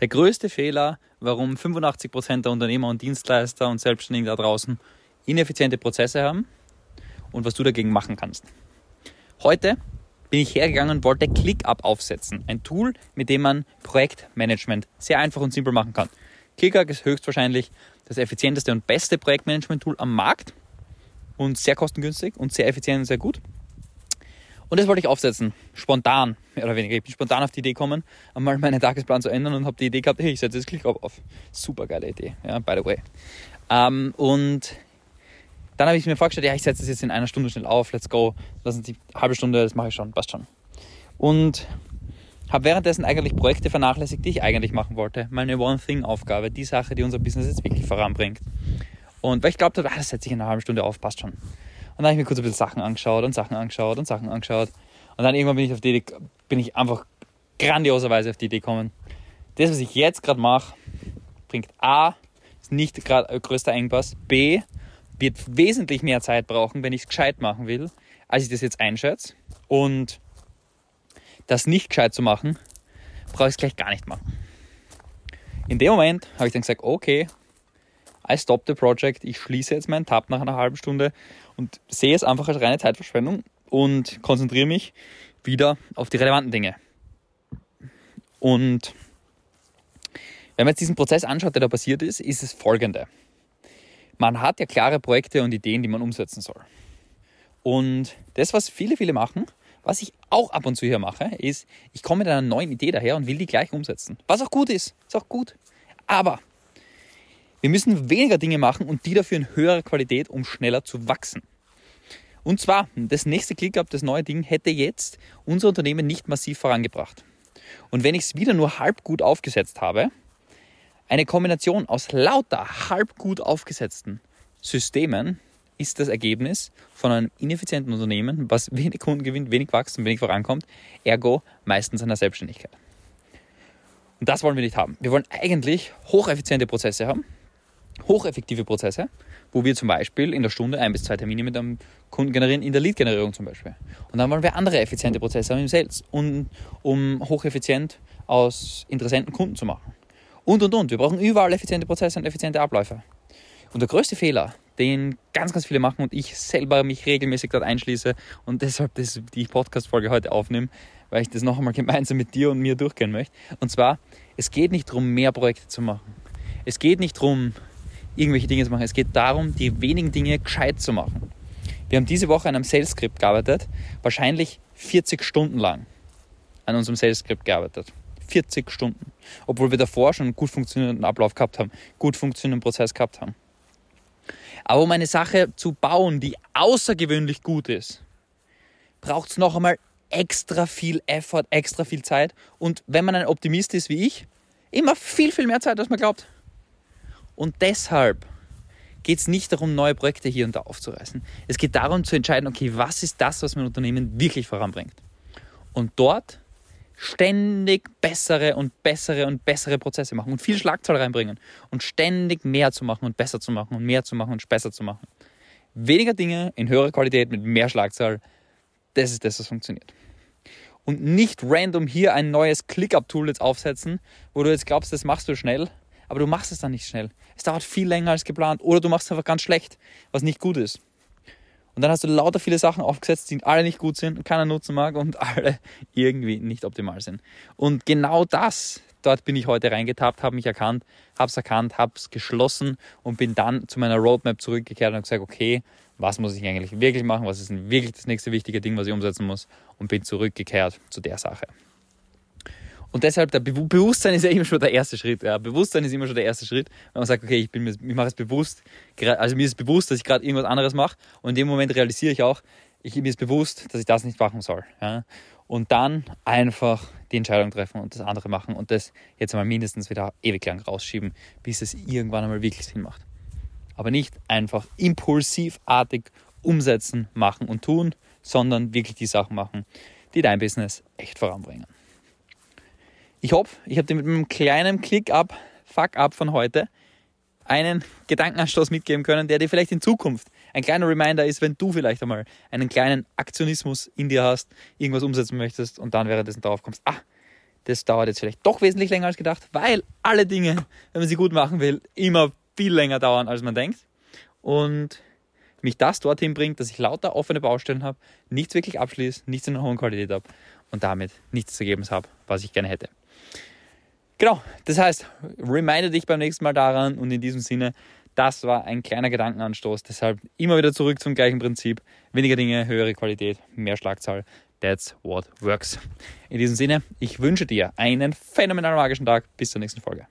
Der größte Fehler, warum 85% der Unternehmer und Dienstleister und Selbstständigen da draußen ineffiziente Prozesse haben und was du dagegen machen kannst. Heute bin ich hergegangen und wollte ClickUp aufsetzen. Ein Tool, mit dem man Projektmanagement sehr einfach und simpel machen kann. ClickUp ist höchstwahrscheinlich das effizienteste und beste Projektmanagement-Tool am Markt und sehr kostengünstig und sehr effizient und sehr gut. Und das wollte ich aufsetzen, spontan, mehr oder weniger. Ich bin spontan auf die Idee gekommen, einmal meinen Tagesplan zu ändern und habe die Idee gehabt, hey, ich setze das ClickUp auf. Super geile Idee, ja, by the way. Ähm, und dann habe ich mir vorgestellt, ja, ich setze das jetzt in einer Stunde schnell auf, let's go. Lassen Sie eine halbe Stunde, das mache ich schon, passt schon. Und habe währenddessen eigentlich Projekte vernachlässigt, die ich eigentlich machen wollte. Meine One-Thing-Aufgabe, die Sache, die unser Business jetzt wirklich voranbringt. Und weil ich glaube, ah, das setze ich in einer halben Stunde auf, passt schon. Und dann habe ich mir kurz ein bisschen Sachen angeschaut und Sachen angeschaut und Sachen angeschaut. Und dann irgendwann bin ich auf die Idee, bin ich einfach grandioserweise auf die Idee gekommen. Das, was ich jetzt gerade mache, bringt A, ist nicht gerade größter Engpass, B, wird wesentlich mehr Zeit brauchen, wenn ich es gescheit machen will, als ich das jetzt einschätze. Und das nicht gescheit zu machen, brauche ich es gleich gar nicht machen. In dem Moment habe ich dann gesagt, okay, I stop the project, ich schließe jetzt meinen Tab nach einer halben Stunde und sehe es einfach als reine Zeitverschwendung und konzentriere mich wieder auf die relevanten Dinge. Und wenn man jetzt diesen Prozess anschaut, der da passiert ist, ist es folgende. Man hat ja klare Projekte und Ideen, die man umsetzen soll. Und das, was viele, viele machen, was ich auch ab und zu hier mache, ist, ich komme mit einer neuen Idee daher und will die gleich umsetzen. Was auch gut ist, ist auch gut. Aber wir müssen weniger Dinge machen und die dafür in höherer Qualität, um schneller zu wachsen. Und zwar, das nächste ClickUp, das neue Ding, hätte jetzt unser Unternehmen nicht massiv vorangebracht. Und wenn ich es wieder nur halb gut aufgesetzt habe, eine Kombination aus lauter halb gut aufgesetzten Systemen ist das Ergebnis von einem ineffizienten Unternehmen, was wenig Kunden gewinnt, wenig wächst und wenig vorankommt, ergo meistens einer Selbstständigkeit. Und das wollen wir nicht haben. Wir wollen eigentlich hocheffiziente Prozesse haben, hocheffektive Prozesse, wo wir zum Beispiel in der Stunde ein bis zwei Termine mit einem Kunden generieren, in der Lead-Generierung zum Beispiel. Und dann wollen wir andere effiziente Prozesse haben im Sales, um, um hocheffizient aus interessenten Kunden zu machen. Und, und, und. Wir brauchen überall effiziente Prozesse und effiziente Abläufe. Und der größte Fehler, den ganz, ganz viele machen und ich selber mich regelmäßig dort einschließe und deshalb das, die Podcast-Folge heute aufnehme, weil ich das noch einmal gemeinsam mit dir und mir durchgehen möchte. Und zwar, es geht nicht darum, mehr Projekte zu machen. Es geht nicht darum, irgendwelche Dinge zu machen. Es geht darum, die wenigen Dinge gescheit zu machen. Wir haben diese Woche an einem Sales-Skript gearbeitet, wahrscheinlich 40 Stunden lang an unserem Sales-Skript gearbeitet. 40 Stunden. Obwohl wir davor schon einen gut funktionierenden Ablauf gehabt haben, gut funktionierenden Prozess gehabt haben. Aber um eine Sache zu bauen, die außergewöhnlich gut ist, braucht es noch einmal extra viel Effort, extra viel Zeit. Und wenn man ein Optimist ist wie ich, immer viel, viel mehr Zeit, als man glaubt. Und deshalb geht es nicht darum, neue Projekte hier und da aufzureißen. Es geht darum zu entscheiden, okay, was ist das, was mein Unternehmen wirklich voranbringt. Und dort ständig bessere und bessere und bessere Prozesse machen und viel Schlagzahl reinbringen und ständig mehr zu machen und besser zu machen und mehr zu machen und besser zu machen. Weniger Dinge in höherer Qualität mit mehr Schlagzahl, das ist das, was funktioniert. Und nicht random hier ein neues ClickUp-Tool jetzt aufsetzen, wo du jetzt glaubst, das machst du schnell, aber du machst es dann nicht schnell. Es dauert viel länger als geplant oder du machst es einfach ganz schlecht, was nicht gut ist. Und dann hast du lauter viele Sachen aufgesetzt, die alle nicht gut sind, keiner nutzen mag und alle irgendwie nicht optimal sind. Und genau das, dort bin ich heute reingetappt, habe mich erkannt, habe es erkannt, habe es geschlossen und bin dann zu meiner Roadmap zurückgekehrt und habe gesagt, okay, was muss ich eigentlich wirklich machen, was ist wirklich das nächste wichtige Ding, was ich umsetzen muss und bin zurückgekehrt zu der Sache. Und deshalb, der Be Bewusstsein ist ja immer schon der erste Schritt. Ja. Bewusstsein ist immer schon der erste Schritt, wenn man sagt, okay, ich, bin mir, ich mache es bewusst, also mir ist bewusst, dass ich gerade irgendwas anderes mache und in dem Moment realisiere ich auch, ich, mir ist bewusst, dass ich das nicht machen soll. Ja. Und dann einfach die Entscheidung treffen und das andere machen und das jetzt einmal mindestens wieder ewig lang rausschieben, bis es irgendwann einmal wirklich Sinn macht. Aber nicht einfach impulsivartig umsetzen, machen und tun, sondern wirklich die Sachen machen, die dein Business echt voranbringen. Ich hoffe, ich habe dir mit einem kleinen Click-up, Fuck-up von heute einen Gedankenanstoß mitgeben können, der dir vielleicht in Zukunft ein kleiner Reminder ist, wenn du vielleicht einmal einen kleinen Aktionismus in dir hast, irgendwas umsetzen möchtest und dann währenddessen darauf kommst, ah, Das dauert jetzt vielleicht doch wesentlich länger als gedacht, weil alle Dinge, wenn man sie gut machen will, immer viel länger dauern, als man denkt. Und mich das dorthin bringt, dass ich lauter offene Baustellen habe, nichts wirklich abschließe, nichts in einer hohen Qualität habe und damit nichts zu geben habe, was ich gerne hätte. Genau, das heißt, reminde dich beim nächsten Mal daran und in diesem Sinne, das war ein kleiner Gedankenanstoß. Deshalb immer wieder zurück zum gleichen Prinzip. Weniger Dinge, höhere Qualität, mehr Schlagzahl. That's what works. In diesem Sinne, ich wünsche dir einen phänomenal magischen Tag. Bis zur nächsten Folge.